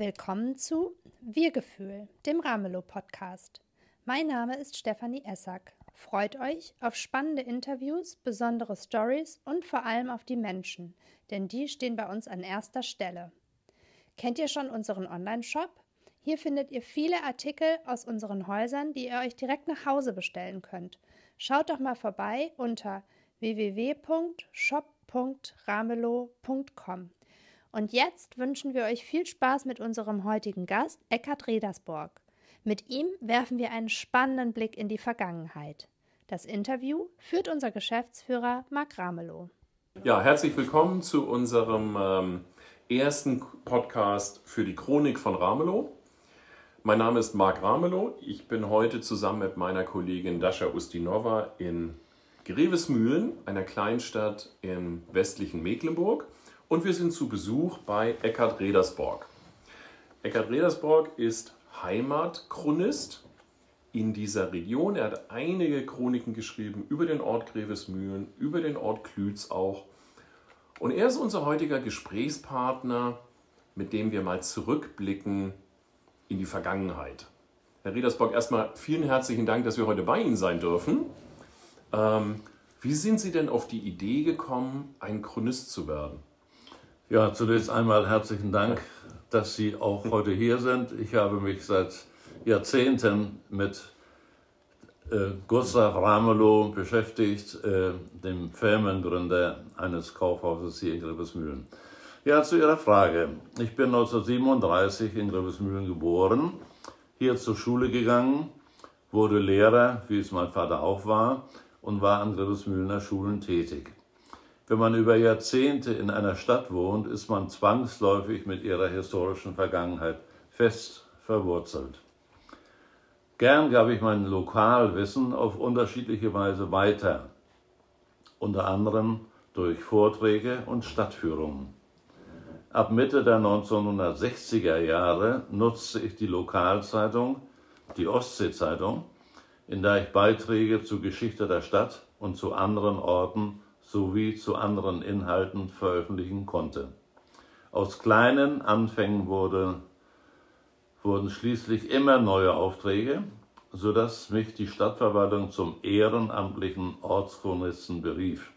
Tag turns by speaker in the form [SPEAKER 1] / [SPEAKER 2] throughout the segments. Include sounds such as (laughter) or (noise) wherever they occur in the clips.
[SPEAKER 1] Willkommen zu Wir-Gefühl, dem Ramelow-Podcast. Mein Name ist Stefanie Essack. Freut euch auf spannende Interviews, besondere Stories und vor allem auf die Menschen, denn die stehen bei uns an erster Stelle. Kennt ihr schon unseren Online-Shop? Hier findet ihr viele Artikel aus unseren Häusern, die ihr euch direkt nach Hause bestellen könnt. Schaut doch mal vorbei unter www.shop.ramelow.com. Und jetzt wünschen wir euch viel Spaß mit unserem heutigen Gast, Eckhard Redersborg. Mit ihm werfen wir einen spannenden Blick in die Vergangenheit. Das Interview führt unser Geschäftsführer Marc Ramelow.
[SPEAKER 2] Ja, herzlich willkommen zu unserem ähm, ersten Podcast für die Chronik von Ramelow. Mein Name ist Marc Ramelow. Ich bin heute zusammen mit meiner Kollegin Dasha Ustinova in Grevesmühlen, einer Kleinstadt im westlichen Mecklenburg. Und wir sind zu Besuch bei Eckhard Redersborg. Eckhard Redersborg ist Heimatchronist in dieser Region. Er hat einige Chroniken geschrieben über den Ort Grevesmühlen, über den Ort Klütz auch. Und er ist unser heutiger Gesprächspartner, mit dem wir mal zurückblicken in die Vergangenheit. Herr Redersborg, erstmal vielen herzlichen Dank, dass wir heute bei Ihnen sein dürfen. Ähm, wie sind Sie denn auf die Idee gekommen, ein Chronist zu werden?
[SPEAKER 3] Ja, zunächst einmal herzlichen Dank, dass Sie auch heute hier sind. Ich habe mich seit Jahrzehnten mit äh, Gustav Ramelow beschäftigt, äh, dem Firmengründer eines Kaufhauses hier in Grevesmühlen. Ja, zu Ihrer Frage. Ich bin 1937 in Grevesmühlen geboren, hier zur Schule gegangen, wurde Lehrer, wie es mein Vater auch war, und war an Grevesmühlener Schulen tätig. Wenn man über Jahrzehnte in einer Stadt wohnt, ist man zwangsläufig mit ihrer historischen Vergangenheit fest verwurzelt. Gern gab ich mein Lokalwissen auf unterschiedliche Weise weiter, unter anderem durch Vorträge und Stadtführungen. Ab Mitte der 1960er Jahre nutzte ich die Lokalzeitung, die Ostsee-Zeitung, in der ich Beiträge zur Geschichte der Stadt und zu anderen Orten sowie zu anderen Inhalten veröffentlichen konnte. Aus kleinen Anfängen wurde, wurden schließlich immer neue Aufträge, sodass mich die Stadtverwaltung zum ehrenamtlichen Ortschronisten berief.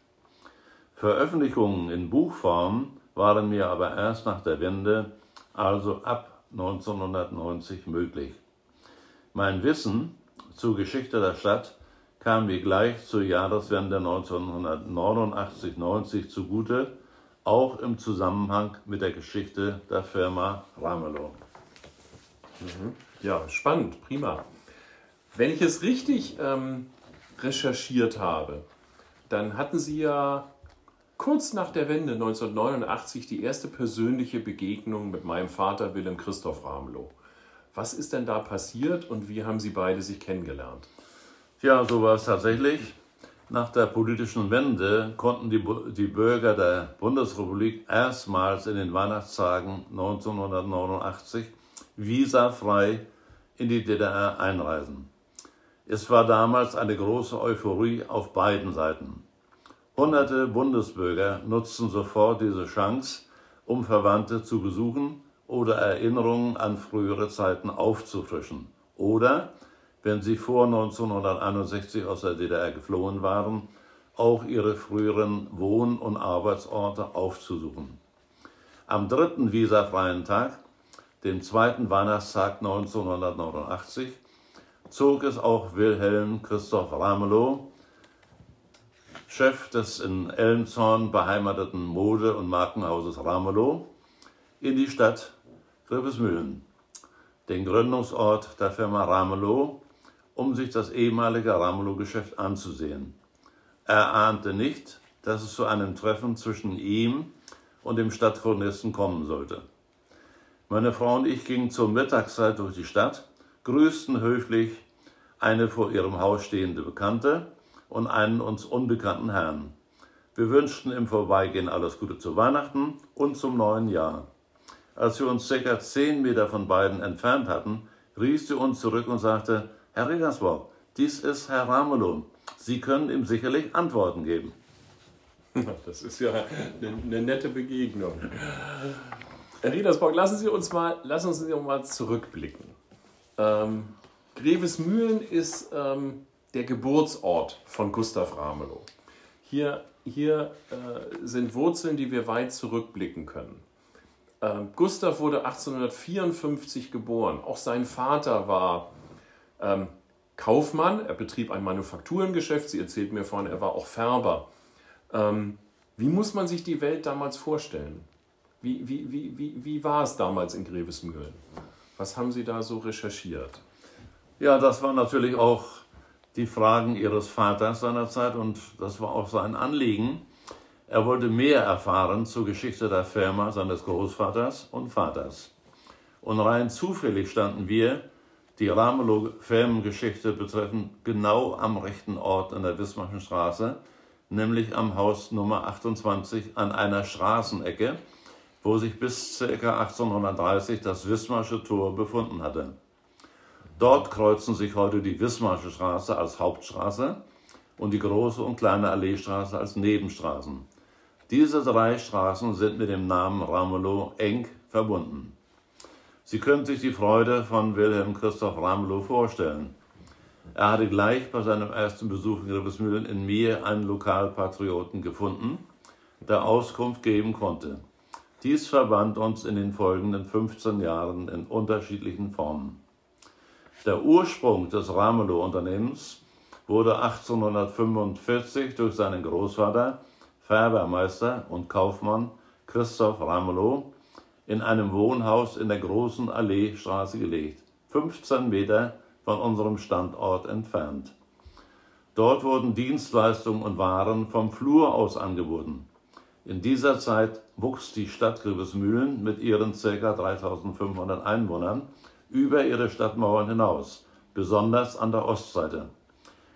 [SPEAKER 3] Veröffentlichungen in Buchform waren mir aber erst nach der Wende, also ab 1990, möglich. Mein Wissen zur Geschichte der Stadt kam mir gleich zur Jahreswende 1989-90 zugute, auch im Zusammenhang mit der Geschichte der Firma Ramelow.
[SPEAKER 2] Mhm. Ja, spannend, prima. Wenn ich es richtig ähm, recherchiert habe, dann hatten Sie ja kurz nach der Wende 1989 die erste persönliche Begegnung mit meinem Vater Willem Christoph Ramelow. Was ist denn da passiert und wie haben Sie beide sich kennengelernt?
[SPEAKER 3] Ja, so war es tatsächlich. Nach der politischen Wende konnten die, die Bürger der Bundesrepublik erstmals in den Weihnachtstagen 1989 visafrei in die DDR einreisen. Es war damals eine große Euphorie auf beiden Seiten. Hunderte Bundesbürger nutzten sofort diese Chance, um Verwandte zu besuchen oder Erinnerungen an frühere Zeiten aufzufrischen. Oder, wenn sie vor 1961 aus der DDR geflohen waren, auch ihre früheren Wohn- und Arbeitsorte aufzusuchen. Am dritten visafreien Tag, dem zweiten Weihnachtstag 1989, zog es auch Wilhelm Christoph Ramelow, Chef des in Elmshorn beheimateten Mode- und Markenhauses Ramelow, in die Stadt Grevesmühlen, den Gründungsort der Firma Ramelow, um sich das ehemalige Ramelow-Geschäft anzusehen. Er ahnte nicht, dass es zu einem Treffen zwischen ihm und dem Stadtchronisten kommen sollte. Meine Frau und ich gingen zur Mittagszeit durch die Stadt, grüßten höflich eine vor ihrem Haus stehende Bekannte und einen uns unbekannten Herrn. Wir wünschten im Vorbeigehen alles Gute zu Weihnachten und zum neuen Jahr. Als wir uns circa zehn Meter von beiden entfernt hatten, rief sie uns zurück und sagte, Herr Regensburg, dies ist Herr Ramelow. Sie können ihm sicherlich Antworten geben. (laughs)
[SPEAKER 2] Das ist ja eine, eine nette Begegnung. Herr Riedersborg, lassen Sie uns mal, lassen uns mal zurückblicken. Ähm, Grevesmühlen ist ähm, der Geburtsort von Gustav Ramelow. Hier, hier äh, sind Wurzeln, die wir weit zurückblicken können. Ähm, Gustav wurde 1854 geboren. Auch sein Vater war ähm, Kaufmann. Er betrieb ein Manufakturengeschäft. Sie erzählt mir vorhin, er war auch Färber. Ähm, wie muss man sich die Welt damals vorstellen? Wie, wie, wie, wie, wie war es damals in Grevesmühlen? Was haben Sie da so recherchiert?
[SPEAKER 3] Ja, das waren natürlich auch die Fragen Ihres Vaters seinerzeit und das war auch sein Anliegen. Er wollte mehr erfahren zur Geschichte der Firma seines Großvaters und Vaters. Und rein zufällig standen wir, die Ramelow-Firmengeschichte betreffend, genau am rechten Ort in der Wismarschen Straße, nämlich am Haus Nummer 28 an einer Straßenecke, wo sich bis ca. 1830 das Wismarsche Tor befunden hatte. Dort kreuzen sich heute die Wismarsche Straße als Hauptstraße und die große und kleine Alleestraße als Nebenstraßen. Diese drei Straßen sind mit dem Namen Ramelow eng verbunden. Sie können sich die Freude von Wilhelm Christoph Ramelow vorstellen. Er hatte gleich bei seinem ersten Besuch in Grevesmühlen in mir einen Lokalpatrioten gefunden, der Auskunft geben konnte. Dies verband uns in den folgenden 15 Jahren in unterschiedlichen Formen. Der Ursprung des Ramelow-Unternehmens wurde 1845 durch seinen Großvater, Färbermeister und Kaufmann Christoph Ramelow, in einem Wohnhaus in der Großen Alleestraße gelegt, 15 Meter von unserem Standort entfernt. Dort wurden Dienstleistungen und Waren vom Flur aus angeboten. In dieser Zeit wuchs die Stadt Grevesmühlen mit ihren ca. 3500 Einwohnern über ihre Stadtmauern hinaus, besonders an der Ostseite.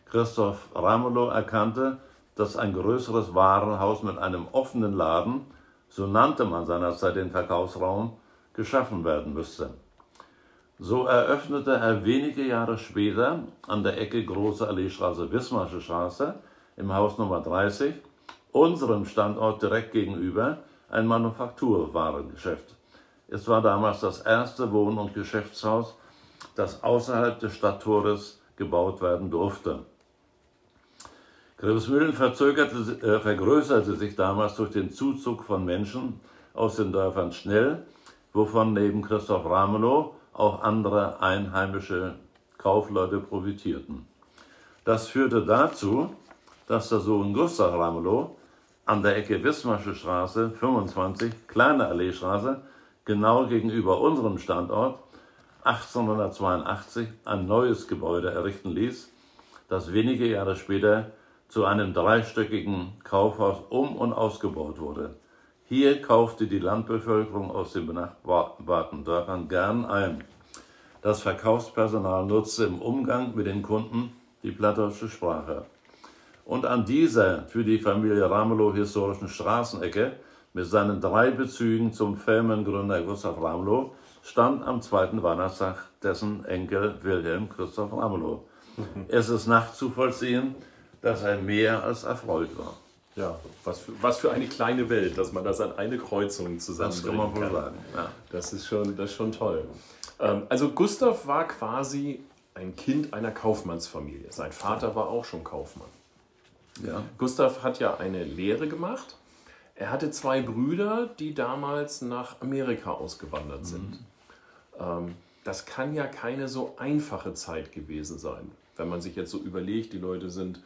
[SPEAKER 3] Christoph Ramelow erkannte, dass ein größeres Warenhaus mit einem offenen Laden, so nannte man seinerzeit den Verkaufsraum, geschaffen werden müsste. So eröffnete er wenige Jahre später an der Ecke Große Alleestraße Wismarsche Straße im Haus Nummer 30 unserem Standort direkt gegenüber ein Manufakturwarengeschäft. Es war damals das erste Wohn- und Geschäftshaus, das außerhalb des Stadttores gebaut werden durfte. Grevesmühlen äh, vergrößerte sich damals durch den Zuzug von Menschen aus den Dörfern schnell, wovon neben Christoph Ramelow auch andere einheimische Kaufleute profitierten. Das führte dazu, dass der Sohn Gustav Ramelow an der Ecke Wismarsche Straße 25, Kleine Alleestraße, genau gegenüber unserem Standort, 1882 ein neues Gebäude errichten ließ, das wenige Jahre später zu einem dreistöckigen Kaufhaus um und ausgebaut wurde. Hier kaufte die Landbevölkerung aus den benachbarten Dörfern gern ein. Das Verkaufspersonal nutzte im Umgang mit den Kunden die plattdeutsche Sprache. Und an dieser für die Familie Ramelow historischen Straßenecke mit seinen drei Bezügen zum Firmengründer Gustav Ramelow stand am zweiten Weihnachtstag dessen Enkel Wilhelm Christoph Ramelow. Es ist nachzuvollziehen, dass er mehr als erfreut war.
[SPEAKER 2] Ja, was für, was für eine kleine Welt, dass man das an eine Kreuzung zusammenbringt. Das kann man wohl kann. sagen. Ja. Das, ist schon, das ist schon toll. Ähm, also Gustav war quasi ein Kind einer Kaufmannsfamilie. Sein Vater war auch schon Kaufmann. Ja. Gustav hat ja eine Lehre gemacht. Er hatte zwei Brüder, die damals nach Amerika ausgewandert sind. Mhm. Ähm, das kann ja keine so einfache Zeit gewesen sein. Wenn man sich jetzt so überlegt, die Leute sind,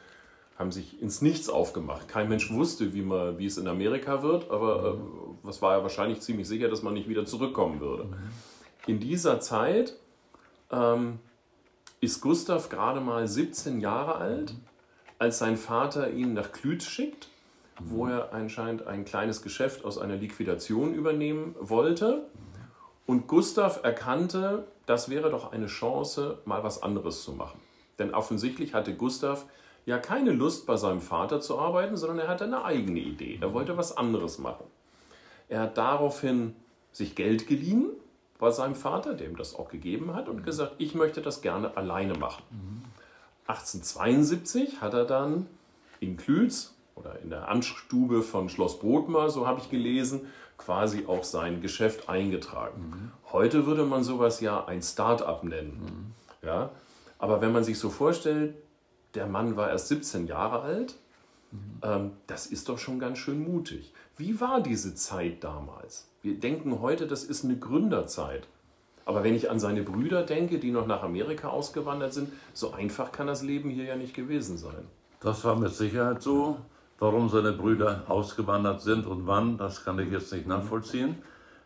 [SPEAKER 2] haben sich ins Nichts aufgemacht. Kein Mensch wusste, wie, man, wie es in Amerika wird, aber mhm. äh, was war ja wahrscheinlich ziemlich sicher, dass man nicht wieder zurückkommen würde. Mhm. In dieser Zeit ähm, ist Gustav gerade mal 17 Jahre alt. Mhm als sein Vater ihn nach Klütz schickt, wo er anscheinend ein kleines Geschäft aus einer Liquidation übernehmen wollte. Und Gustav erkannte, das wäre doch eine Chance, mal was anderes zu machen. Denn offensichtlich hatte Gustav ja keine Lust, bei seinem Vater zu arbeiten, sondern er hatte eine eigene Idee. Er wollte was anderes machen. Er hat daraufhin sich Geld geliehen bei seinem Vater, dem das auch gegeben hat, und gesagt, ich möchte das gerne alleine machen. 1872 hat er dann in Klütz oder in der Amtsstube von Schloss Bodmer, so habe ich gelesen, quasi auch sein Geschäft eingetragen. Mhm. Heute würde man sowas ja ein Start-up nennen. Mhm. Ja? Aber wenn man sich so vorstellt, der Mann war erst 17 Jahre alt, mhm. das ist doch schon ganz schön mutig. Wie war diese Zeit damals? Wir denken heute, das ist eine Gründerzeit. Aber wenn ich an seine Brüder denke, die noch nach Amerika ausgewandert sind, so einfach kann das Leben hier ja nicht gewesen sein.
[SPEAKER 3] Das war mit Sicherheit so. Warum seine Brüder ausgewandert sind und wann, das kann ich jetzt nicht nachvollziehen.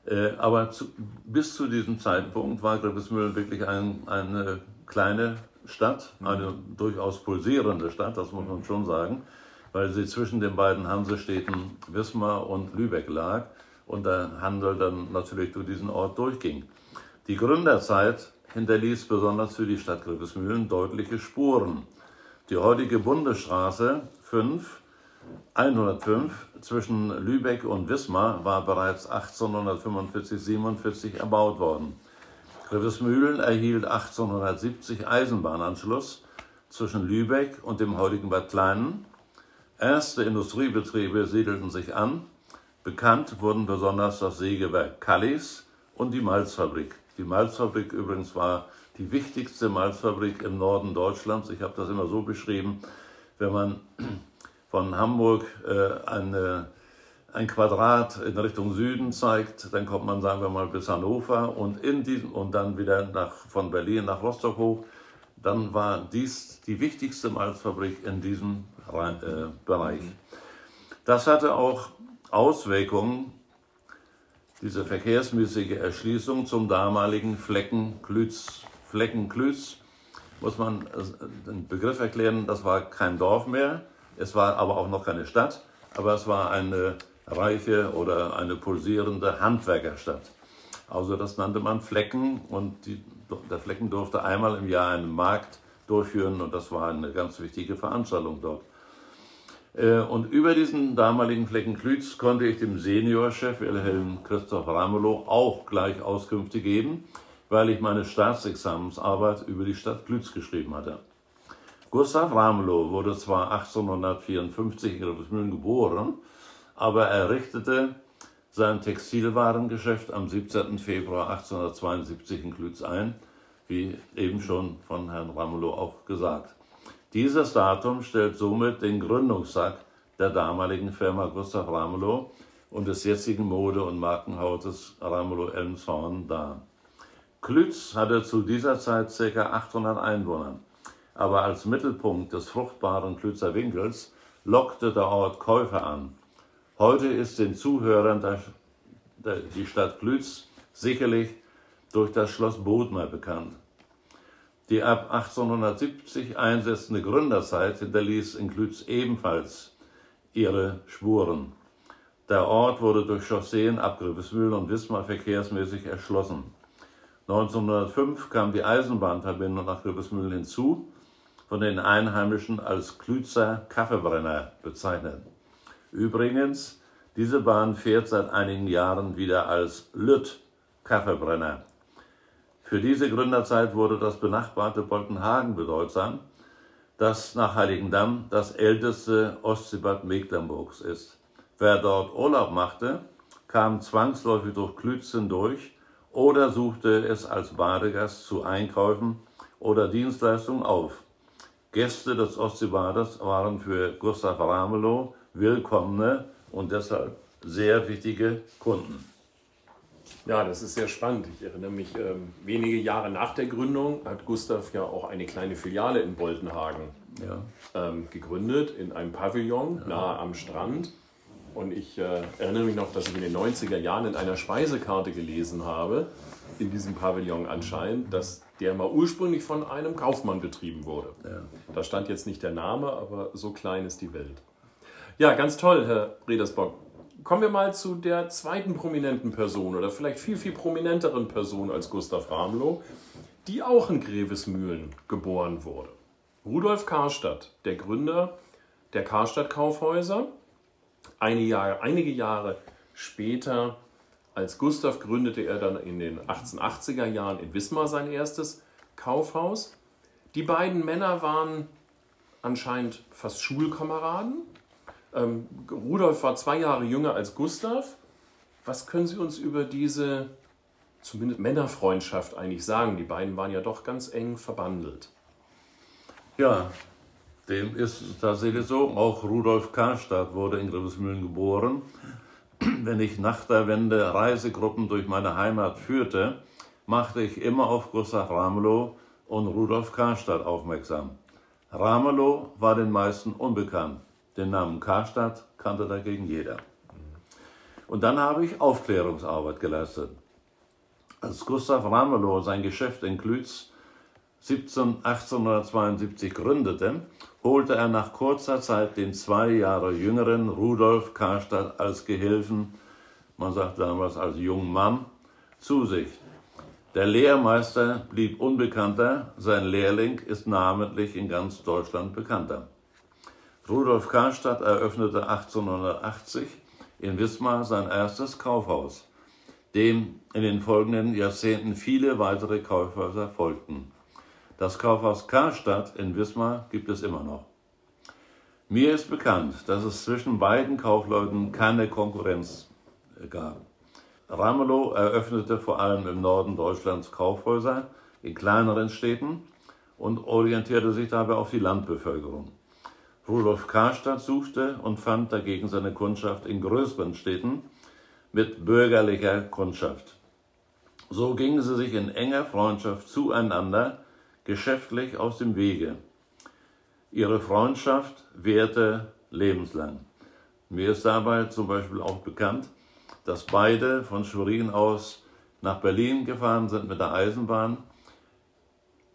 [SPEAKER 3] Äh, aber zu, bis zu diesem Zeitpunkt war Grevesmühlen wirklich ein, eine kleine Stadt, eine durchaus pulsierende Stadt, das muss man schon sagen, weil sie zwischen den beiden Hansestädten Wismar und Lübeck lag und der Handel dann natürlich durch diesen Ort durchging. Die Gründerzeit hinterließ besonders für die Stadt Grevesmühlen deutliche Spuren. Die heutige Bundesstraße 5, 105 zwischen Lübeck und Wismar war bereits 1845-47 erbaut worden. Grevesmühlen erhielt 1870 Eisenbahnanschluss zwischen Lübeck und dem heutigen Bad Kleinen. Erste Industriebetriebe siedelten sich an. Bekannt wurden besonders das Sägewerk Kallis und die Malzfabrik. Die Malzfabrik übrigens war die wichtigste Malzfabrik im Norden Deutschlands. Ich habe das immer so beschrieben, wenn man von Hamburg äh, eine, ein Quadrat in Richtung Süden zeigt, dann kommt man, sagen wir mal, bis Hannover und, in diesem, und dann wieder nach, von Berlin nach Rostock hoch. Dann war dies die wichtigste Malzfabrik in diesem äh, Bereich. Das hatte auch Auswirkungen diese verkehrsmäßige Erschließung zum damaligen Flecken Klütz. Flecken Klütz muss man den Begriff erklären, das war kein Dorf mehr, es war aber auch noch keine Stadt, aber es war eine reiche oder eine pulsierende Handwerkerstadt. Also das nannte man Flecken und die, der Flecken durfte einmal im Jahr einen Markt durchführen und das war eine ganz wichtige Veranstaltung dort. Äh, und über diesen damaligen Flecken Klütz konnte ich dem Seniorchef Wilhelm Christoph Ramelow auch gleich Auskünfte geben, weil ich meine Staatsexamensarbeit über die Stadt Klütz geschrieben hatte. Gustav Ramelow wurde zwar 1854 in Grafenmühlen geboren, aber er richtete sein Textilwarengeschäft am 17. Februar 1872 in Klütz ein, wie eben schon von Herrn Ramelow auch gesagt. Dieses Datum stellt somit den Gründungstag der damaligen Firma Gustav Ramelow und des jetzigen Mode- und Markenhauses Ramelow Elmshorn dar. Klütz hatte zu dieser Zeit ca. 800 Einwohner, aber als Mittelpunkt des fruchtbaren Klützer Winkels lockte der Ort Käufer an. Heute ist den Zuhörern der, der, die Stadt Klütz sicherlich durch das Schloss Bodmer bekannt. Die ab 1870 einsetzende Gründerzeit hinterließ in Klütz ebenfalls ihre Spuren. Der Ort wurde durch Chausseen ab Grevesmühl und Wismar verkehrsmäßig erschlossen. 1905 kam die Eisenbahnverbindung nach Grevesmühl hinzu, von den Einheimischen als Klützer Kaffeebrenner bezeichnet. Übrigens, diese Bahn fährt seit einigen Jahren wieder als Lütt Kaffeebrenner. Für diese Gründerzeit wurde das benachbarte Boltenhagen bedeutsam, das nach Heiligendamm das älteste Ostseebad Mecklenburgs ist. Wer dort Urlaub machte, kam zwangsläufig durch Klützen durch oder suchte es als Badegast zu Einkäufen oder Dienstleistungen auf. Gäste des Ostseebades waren für Gustav Ramelow willkommene und deshalb sehr wichtige Kunden.
[SPEAKER 2] Ja, das ist sehr spannend. Ich erinnere mich, ähm, wenige Jahre nach der Gründung hat Gustav ja auch eine kleine Filiale in Boltenhagen ja. ähm, gegründet, in einem Pavillon ja. nahe am Strand. Und ich äh, erinnere mich noch, dass ich in den 90er Jahren in einer Speisekarte gelesen habe, in diesem Pavillon anscheinend, dass der mal ursprünglich von einem Kaufmann betrieben wurde. Ja. Da stand jetzt nicht der Name, aber so klein ist die Welt. Ja, ganz toll, Herr Redersbock kommen wir mal zu der zweiten prominenten Person oder vielleicht viel, viel prominenteren Person als Gustav Ramelow, die auch in Grevesmühlen geboren wurde. Rudolf Karstadt, der Gründer der Karstadt Kaufhäuser. Einige Jahre, einige Jahre später, als Gustav, gründete er dann in den 1880er Jahren in Wismar sein erstes Kaufhaus. Die beiden Männer waren anscheinend fast Schulkameraden Ähm, Rudolf war zwei Jahre jünger als Gustav. Was können Sie uns über diese zumindest Männerfreundschaft eigentlich sagen? Die beiden waren ja doch ganz eng verbandelt.
[SPEAKER 3] Ja, dem ist tatsächlich so. Auch Rudolf Karstadt wurde in Grevesmühlen geboren. Wenn ich nach der Wende Reisegruppen durch meine Heimat führte, machte ich immer auf Gustav Ramelow und Rudolf Karstadt aufmerksam. Ramelow war den meisten unbekannt. Den Namen Karstadt kannte dagegen jeder. Und dann habe ich Aufklärungsarbeit geleistet. Als Gustav Ramelow sein Geschäft in Klütz 17, 1872 gründete, holte er nach kurzer Zeit den zwei Jahre jüngeren Rudolf Karstadt als Gehilfen, man sagt damals als jungen Mann, zu sich. Der Lehrmeister blieb unbekannter, sein Lehrling ist namentlich in ganz Deutschland bekannter. Rudolf Karstadt eröffnete 1880 in Wismar sein erstes Kaufhaus, dem in den folgenden Jahrzehnten viele weitere Kaufhäuser folgten. Das Kaufhaus Karstadt in Wismar gibt es immer noch. Mir ist bekannt, dass es zwischen beiden Kaufleuten keine Konkurrenz gab. Ramelow eröffnete vor allem im Norden Deutschlands Kaufhäuser in kleineren Städten und orientierte sich dabei auf die Landbevölkerung. Rudolf Karstadt suchte und fand dagegen seine Kundschaft in größeren Städten mit bürgerlicher Kundschaft. So gingen sie sich in enger Freundschaft zueinander geschäftlich aus dem Wege. Ihre Freundschaft währte lebenslang. Mir ist dabei zum Beispiel auch bekannt, dass beide von Schwerin aus nach Berlin gefahren sind mit der Eisenbahn.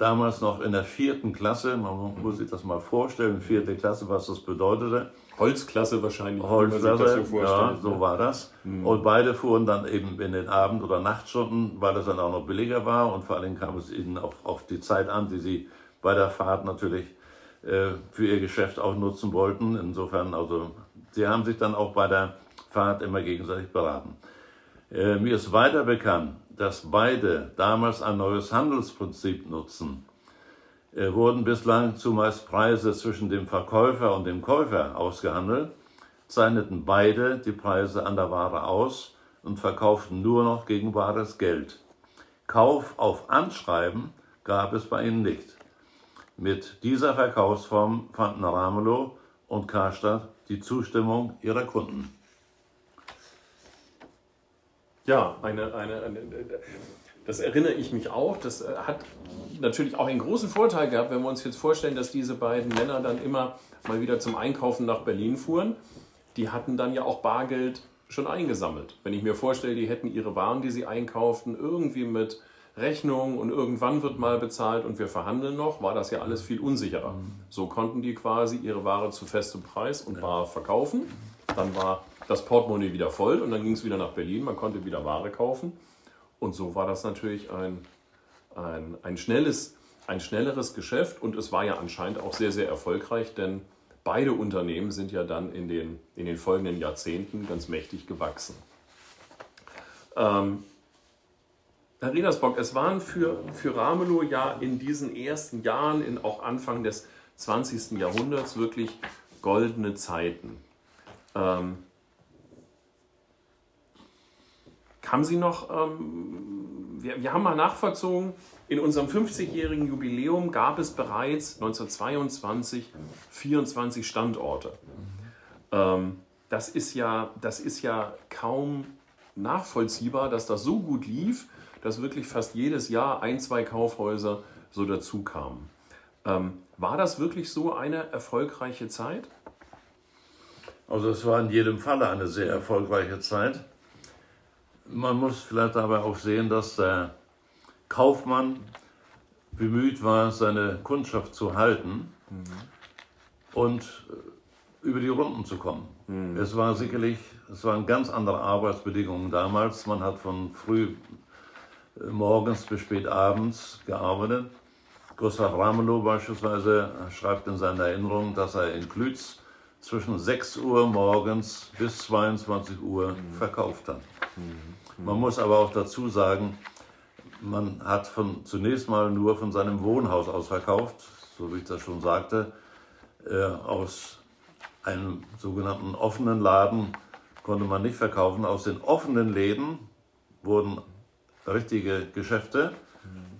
[SPEAKER 3] Damals noch in der vierten Klasse, man muss sich das mal vorstellen, vierte Klasse, was das bedeutete.
[SPEAKER 2] Holzklasse wahrscheinlich.
[SPEAKER 3] Holzklasse, so ja, so war das. Mhm. Und beide fuhren dann eben in den Abend- oder Nachtstunden, weil es dann auch noch billiger war und vor allem kam es ihnen auch auf die Zeit an, die sie bei der Fahrt natürlich äh, für ihr Geschäft auch nutzen wollten. Insofern, also, sie haben sich dann auch bei der Fahrt immer gegenseitig beraten. Äh, mir ist weiter bekannt, dass beide damals ein neues Handelsprinzip nutzen. Äh, wurden bislang zumeist Preise zwischen dem Verkäufer und dem Käufer ausgehandelt, zeichneten beide die Preise an der Ware aus und verkauften nur noch gegen bares Geld. Kauf auf Anschreiben gab es bei ihnen nicht. Mit dieser Verkaufsform fanden Ramelow und Karstadt die Zustimmung ihrer Kunden.
[SPEAKER 2] Ja, eine, eine, eine, das erinnere ich mich auch. Das äh, hat natürlich auch einen großen Vorteil gehabt, wenn wir uns jetzt vorstellen, dass diese beiden Männer dann immer mal wieder zum Einkaufen nach Berlin fuhren. Die hatten dann ja auch Bargeld schon eingesammelt. Wenn ich mir vorstelle, die hätten ihre Waren, die sie einkauften, irgendwie mit Rechnung und irgendwann wird mal bezahlt und wir verhandeln noch, war das ja alles viel unsicherer. So konnten die quasi ihre Ware zu festem Preis und bar verkaufen. Dann war das Portemonnaie wieder voll und dann ging es wieder nach Berlin, man konnte wieder Ware kaufen. Und so war das natürlich ein, ein, ein, schnelles, ein schnelleres Geschäft und es war ja anscheinend auch sehr, sehr erfolgreich, denn beide Unternehmen sind ja dann in den, in den folgenden Jahrzehnten ganz mächtig gewachsen. Ähm, Herr Redersbock, es waren für, für Ramelow ja in diesen ersten Jahren, in auch Anfang des 20. Jahrhunderts wirklich goldene Zeiten. Ähm, Haben Sie noch, ähm, wir, wir haben mal nachvollzogen, in unserem 50-jährigen Jubiläum gab es bereits 1922 24 Standorte. Ähm, das, ist ja, das ist ja kaum nachvollziehbar, dass das so gut lief, dass wirklich fast jedes Jahr ein, zwei Kaufhäuser so dazu kamen. Ähm, war das wirklich so eine erfolgreiche Zeit?
[SPEAKER 3] Also es war in jedem Falle eine sehr erfolgreiche Zeit. Man muss vielleicht dabei auch sehen, dass der Kaufmann bemüht war, seine Kundschaft zu halten mhm. und äh, über die Runden zu kommen. Mhm. Es war sicherlich, es waren ganz andere Arbeitsbedingungen damals. Man hat von früh äh, morgens bis spät abends gearbeitet. Gustav Ramelow beispielsweise schreibt in seiner Erinnerung, dass er in Klütz zwischen 6 Uhr morgens bis 22 Uhr mhm. verkauft hat. Mhm. Man muss aber auch dazu sagen, man hat von, zunächst mal nur von seinem Wohnhaus aus verkauft, so wie ich das schon sagte, äh, aus einen sogenannten offenen Laden konnte man nicht verkaufen. Aus den offenen Läden wurden richtige Geschäfte.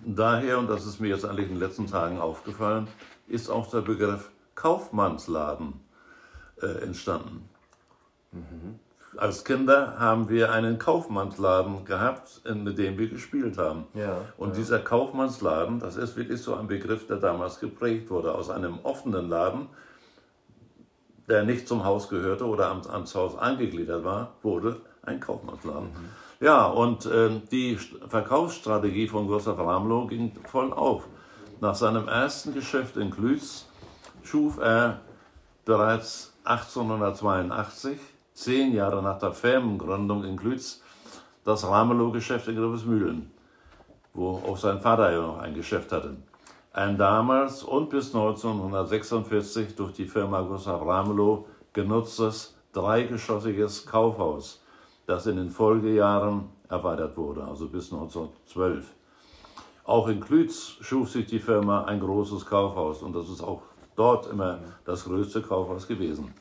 [SPEAKER 3] Daher, und das ist mir jetzt eigentlich in den letzten Tagen aufgefallen, ist auch der Begriff Kaufmannsladen äh, entstanden. Mhm. Als Kinder haben wir einen Kaufmannsladen gehabt, mit dem wir gespielt haben. Ja, und ja. dieser Kaufmannsladen, das ist wirklich so ein Begriff, der damals geprägt wurde. Aus einem offenen Laden, der nicht zum Haus gehörte oder ans Haus angegliedert war, wurde ein Kaufmannsladen. Mhm. Ja, und äh, die Verkaufsstrategie von Gustav Ramlow ging voll auf. Nach seinem ersten Geschäft in Klütz schuf er bereits 1882 zehn Jahre nach der Firmengründung in Glütz das Ramelow-Geschäft in Grevesmühlen, wo auch sein Vater ja noch ein Geschäft hatte. Ein damals und bis 1946 durch die Firma Gustav Ramelow genutztes dreigeschossiges Kaufhaus, das in den Folgejahren erweitert wurde, also bis 1912. Auch in Klütz schuf sich die Firma ein großes Kaufhaus und das ist auch dort immer das größte Kaufhaus gewesen.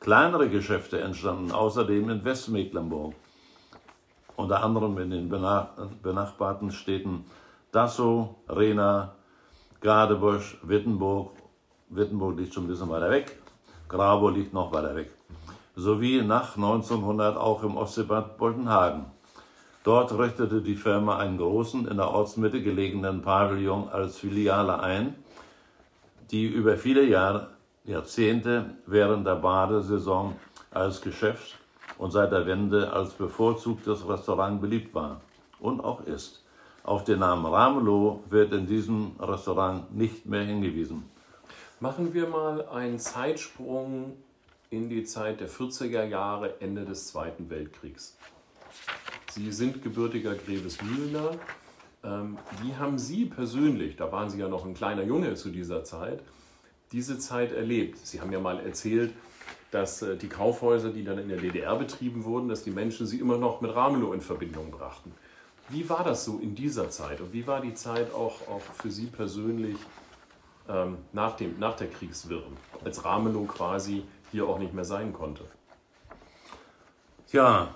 [SPEAKER 3] Kleinere Geschäfte entstanden außerdem in Westmecklenburg, unter anderem in den benachbarten Städten Dassow, Rena, Gadebusch, Wittenburg. Wittenburg liegt schon ein bisschen weiter weg, Grabow liegt noch weiter weg. Sowie nach 1900 auch im Ostseebad Boltenhagen. Dort richtete die Firma einen großen, in der Ortsmitte gelegenen Pavillon als Filiale ein, die über viele Jahre Jahrzehnte während der Badesaison als Geschäft und seit der Wende als bevorzugtes Restaurant beliebt war und auch ist. Auf den Namen Ramelow wird in diesem Restaurant nicht mehr hingewiesen.
[SPEAKER 2] Machen wir mal einen Zeitsprung in die Zeit der 40er Jahre, Ende des Zweiten Weltkriegs. Sie sind gebürtiger Grevesmühlener. Ähm, wie haben Sie persönlich, da waren Sie ja noch ein kleiner Junge zu dieser Zeit, diese Zeit erlebt? Sie haben ja mal erzählt, dass äh, die Kaufhäuser, die dann in der DDR betrieben wurden, dass die Menschen sie immer noch mit Ramelow in Verbindung brachten. Wie war das so in dieser Zeit und wie war die Zeit auch, auch für Sie persönlich ähm, nach, dem, nach der Kriegswirren, als Ramelow quasi hier auch nicht mehr sein konnte?
[SPEAKER 3] Ja,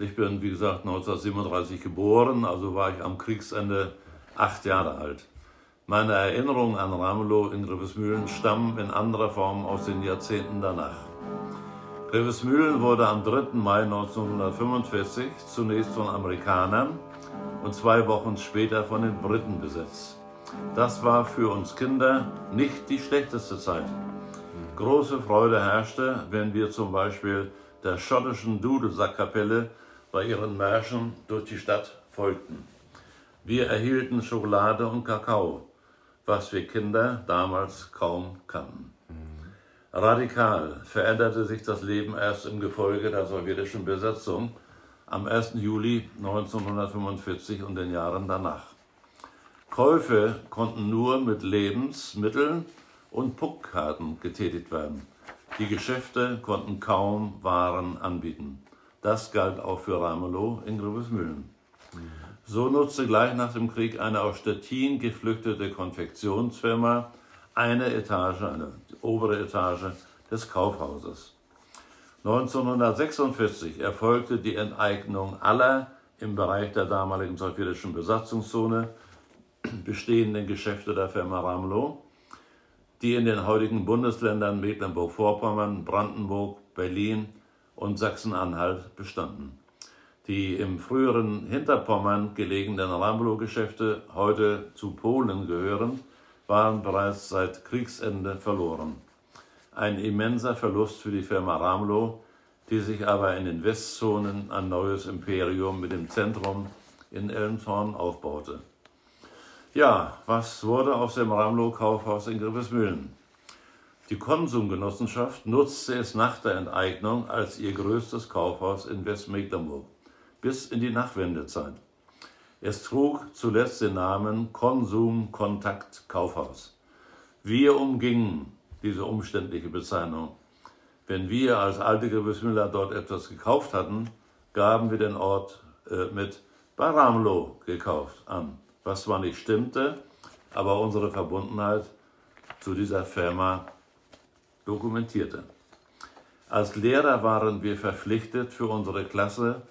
[SPEAKER 3] ich bin wie gesagt 1937 geboren, also war ich am Kriegsende acht Jahre alt. Meine Erinnerungen an Ramelow in Grevesmühlen stammen in anderer Form aus den Jahrzehnten danach. Grevesmühlen wurde am 3. Mai 1945 zunächst von Amerikanern und zwei Wochen später von den Briten besetzt. Das war für uns Kinder nicht die schlechteste Zeit. Große Freude herrschte, wenn wir zum Beispiel der schottischen Dudelsackkapelle bei ihren Märschen durch die Stadt folgten. Wir erhielten Schokolade und Kakao, was wir Kinder damals kaum kannten. Radikal veränderte sich das Leben erst im Gefolge der sowjetischen Besetzung am 1. Juli 1945 und den Jahren danach. Käufe konnten nur mit Lebensmitteln und Puckkarten getätigt werden. Die Geschäfte konnten kaum Waren anbieten. Das galt auch für Ramelow in Grubesmühlen. So nutzte gleich nach dem Krieg eine aus Stettin geflüchtete Konfektionsfirma eine Etage, eine obere Etage des Kaufhauses. 1946 erfolgte die Enteignung aller im Bereich der damaligen sowjetischen Besatzungszone bestehenden Geschäfte der Firma Ramlow, die in den heutigen Bundesländern Mecklenburg-Vorpommern, Brandenburg, Berlin und Sachsen-Anhalt bestanden. Die im früheren Hinterpommern gelegenen Ramelow-Geschäfte, heute zu Polen gehören, waren bereits seit Kriegsende verloren. Ein immenser Verlust für die Firma Ramelow, die sich aber in den Westzonen ein neues Imperium mit dem Zentrum in Elmshorn aufbaute. Ja, was wurde aus dem Ramelow-Kaufhaus in Grevesmühlen? Die Konsumgenossenschaft nutzte es nach der Enteignung als ihr größtes Kaufhaus in Westmecklenburg bis in die Nachwendezeit. Es trug zuletzt den Namen Konsum Kontakt Kaufhaus. Wir umgingen diese umständliche Bezeichnung. Wenn wir als alte Gewissmüller dort etwas gekauft hatten, gaben wir den Ort äh, mit Baramlo gekauft an, was zwar nicht stimmte, aber unsere Verbundenheit zu dieser Firma dokumentierte. Als Lehrer waren wir verpflichtet, für unsere Klasse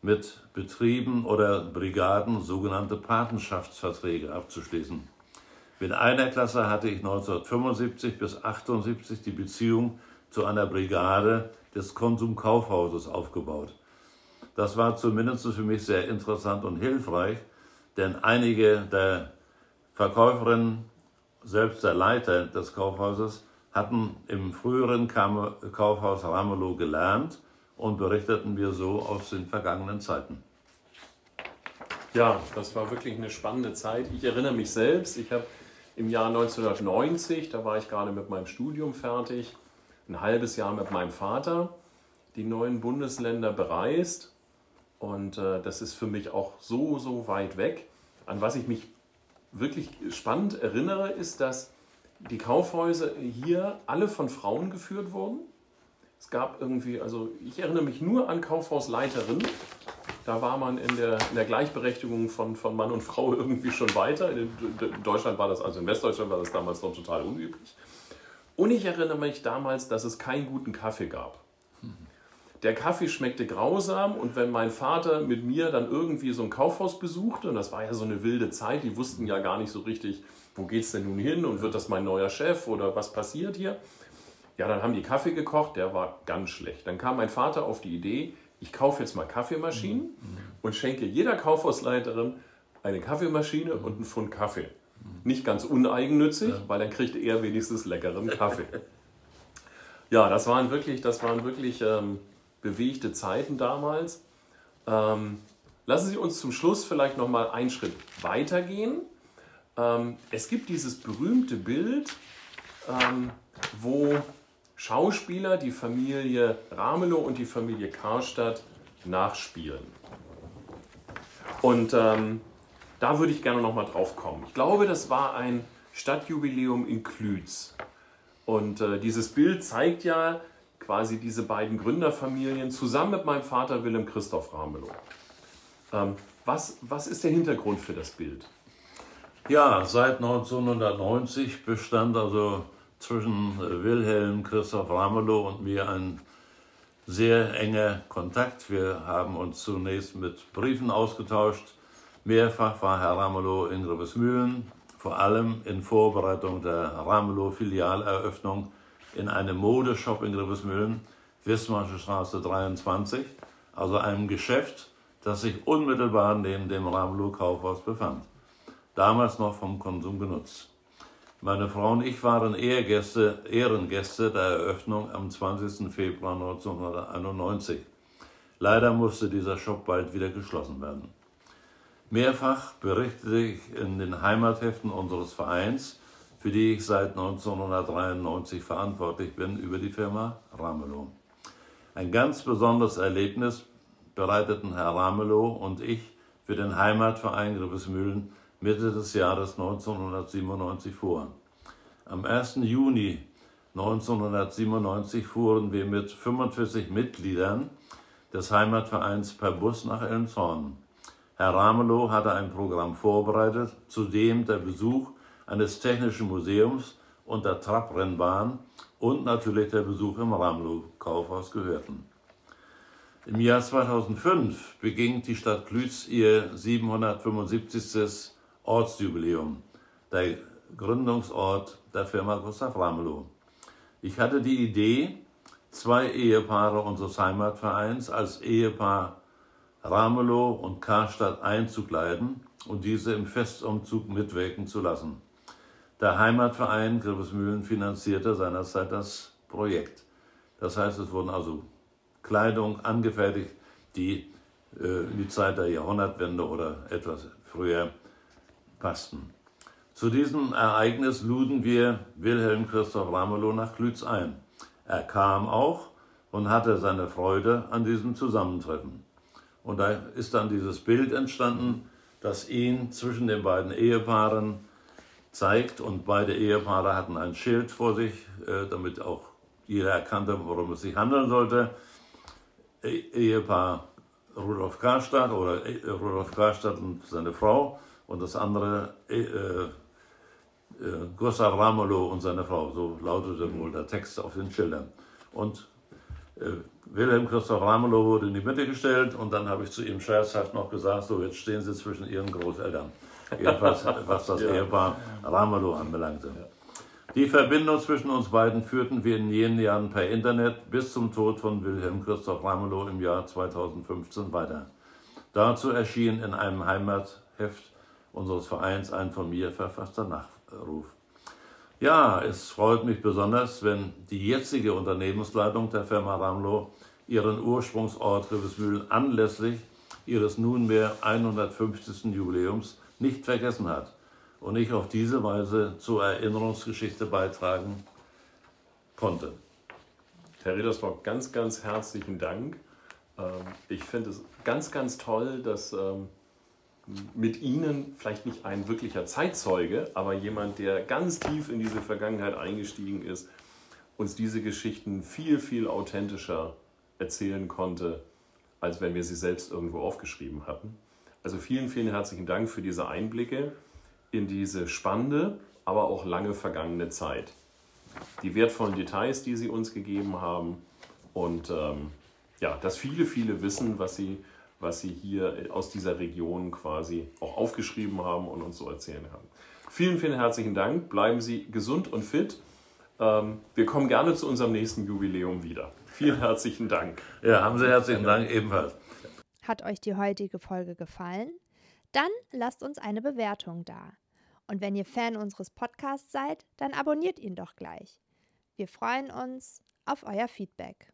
[SPEAKER 3] mit Betrieben oder Brigaden sogenannte Patenschaftsverträge abzuschließen. Mit einer Klasse hatte ich 1975 bis 1978 die Beziehung zu einer Brigade des Konsumkaufhauses aufgebaut. Das war zumindest für mich sehr interessant und hilfreich, denn einige der Verkäuferinnen, selbst der Leiter des Kaufhauses, hatten im früheren Kaufhaus Ramelow gelernt und berichteten mir so aus den vergangenen Zeiten.
[SPEAKER 2] Ja, das war wirklich eine spannende Zeit. Ich erinnere mich selbst, ich habe im Jahr 1990, da war ich gerade mit meinem Studium fertig, ein halbes Jahr mit meinem Vater die neuen Bundesländer bereist. Und äh, das ist für mich auch so, so weit weg. An was ich mich wirklich spannend erinnere, ist, dass die Kaufhäuser hier alle von Frauen geführt wurden. Es gab irgendwie, also ich erinnere mich nur an Kaufhausleiterinnen. Da war man in der, in der Gleichberechtigung von, von Mann und Frau (laughs) irgendwie schon weiter. In Deutschland war das, also in Westdeutschland war das damals noch total unüblich. Und ich erinnere mich damals, dass es keinen guten Kaffee gab. Der Kaffee schmeckte grausam und wenn mein Vater mit mir dann irgendwie so ein Kaufhaus besuchte, und das war ja so eine wilde Zeit, die wussten ja gar nicht so richtig, wo geht es denn nun hin und wird das mein neuer Chef oder was passiert hier? Ja, dann haben die Kaffee gekocht, der war ganz schlecht. Dann kam mein Vater auf die Idee, ich kaufe jetzt mal Kaffeemaschinen mhm. und schenke jeder Kaufhausleiterin eine Kaffeemaschine und einen Pfund Kaffee. Nicht ganz uneigennützig, ja. weil dann kriegt er wenigstens leckeren Kaffee. (laughs) ja, das waren wirklich, das waren wirklich ähm, bewegte Zeiten damals. Ähm, lassen Sie uns zum Schluss vielleicht noch mal einen Schritt weitergehen. Ähm, es gibt dieses berühmte Bild, ähm, wo Schauspieler die Familie Ramelow und die Familie Karstadt nachspielen. Und ähm, da würde ich gerne noch mal drauf kommen. Ich glaube, das war ein Stadtjubiläum in Klütz. Und äh, dieses Bild zeigt ja quasi diese beiden Gründerfamilien zusammen mit meinem Vater Willem Christoph Ramelow. Ähm, was, was ist der Hintergrund für das Bild?
[SPEAKER 3] Ja, seit 1990 bestand also zwischen äh, Wilhelm Christoph Ramelow und mir ein sehr enger Kontakt. Wir haben uns zunächst mit Briefen ausgetauscht. Mehrfach war Herr Ramelow in Grevesmühlen, vor allem in Vorbereitung der Ramelow-Filialeröffnung in einem Modeshop in Grevesmühlen, Wismarsche Straße 23, also einem Geschäft, das sich unmittelbar neben dem Ramelow Kaufhaus befand. Damals noch vom Konsum genutzt. Meine Frau und ich waren Ehrgäste, Ehrengäste der Eröffnung am 20. Februar 1991. Leider musste dieser Shop bald wieder geschlossen werden. Mehrfach berichtete ich in den Heimatheften unseres Vereins, für die ich seit 1993 verantwortlich bin, über die Firma Ramelow. Ein ganz besonderes Erlebnis bereiteten Herr Ramelow und ich für den Heimatverein Griffesmühlen Mitte des Jahres 1997 vor. Am 1. Juni 1997 fuhren wir mit 45 Mitgliedern des Heimatvereins per Bus nach Elmshorn. Herr Ramelow hatte ein Programm vorbereitet, zu dem der Besuch eines technischen Museums und der Trabrennbahn und natürlich der Besuch im Ramelow-Kaufhaus gehörten. Im Jahr 2005 beging die Stadt Klütz ihr 775. Ortsjubiläum, der Gründungsort der Firma Gustav Ramelow. Ich hatte die Idee, zwei Ehepaare unseres Heimatvereins als Ehepaar Ramelow und Karstadt einzukleiden und diese im Festumzug mitwirken zu lassen. Der Heimatverein Grevesmühlen finanzierte seinerzeit das Projekt. Das heißt, es wurden also Kleidung angefertigt, die äh, in die Zeit der Jahrhundertwende oder etwas früher passten. Zu diesem Ereignis luden wir Wilhelm Christoph Ramelow nach Klütz ein. Er kam auch und hatte seine Freude an diesem Zusammentreffen. Und da ist dann dieses Bild entstanden, das ihn zwischen den beiden Ehepaaren zeigt. Und beide Ehepaare hatten ein Schild vor sich, äh, damit auch jeder erkannte, worum es sich handeln sollte. E-, Ehepaar Rudolf Karstadt oder äh, Rudolf Karstadt und seine Frau und das andere äh, äh, Gustav Ramelow und seine Frau. So lautete wohl der Text auf den Schildern. Und Äh, Wilhelm Christoph Ramelow wurde in die Mitte gestellt und dann habe ich zu ihm scherzhaft noch gesagt, so jetzt stehen Sie zwischen Ihren Großeltern. Jedenfalls (laughs) was das ja. Ehepaar Ramelow anbelangte. Ja. Die Verbindung zwischen uns beiden führten wir in jenen Jahren per Internet bis zum Tod von Wilhelm Christoph Ramelow im Jahr 2015 weiter. Dazu erschien in einem Heimatheft unseres Vereins ein von mir verfasster Nachruf. Ja, es freut mich besonders, wenn die jetzige Unternehmensleitung der Firma Ramlo ihren Ursprungsort Rivesmühlen anlässlich ihres nunmehr 150. Jubiläums nicht vergessen hat und ich auf diese Weise zur Erinnerungsgeschichte beitragen konnte.
[SPEAKER 2] Herr Riedersbock, ganz, ganz herzlichen Dank. Ähm, ich finde es ganz, ganz toll, dass ähm, mit Ihnen vielleicht nicht ein wirklicher Zeitzeuge, aber jemand, der ganz tief in diese Vergangenheit eingestiegen ist, uns diese Geschichten viel, viel authentischer erzählen konnte, als wenn wir sie selbst irgendwo aufgeschrieben hatten. Also vielen, vielen herzlichen Dank für diese Einblicke in diese spannende, aber auch lange vergangene Zeit. Die wertvollen Details, die Sie uns gegeben haben und ähm, ja, das viele, viele Wissen, was Sie was Sie hier aus dieser Region quasi auch aufgeschrieben haben und uns so erzählen haben. Vielen, vielen herzlichen Dank. Bleiben Sie gesund und fit. Ähm, wir kommen gerne zu unserem nächsten Jubiläum wieder. Vielen herzlichen Dank.
[SPEAKER 3] Ja, haben Sie herzlichen Dank ebenfalls.
[SPEAKER 1] Hat euch die heutige Folge gefallen? Dann lasst uns eine Bewertung da. Und wenn ihr Fan unseres Podcasts seid, dann abonniert ihn doch gleich. Wir freuen uns auf euer Feedback.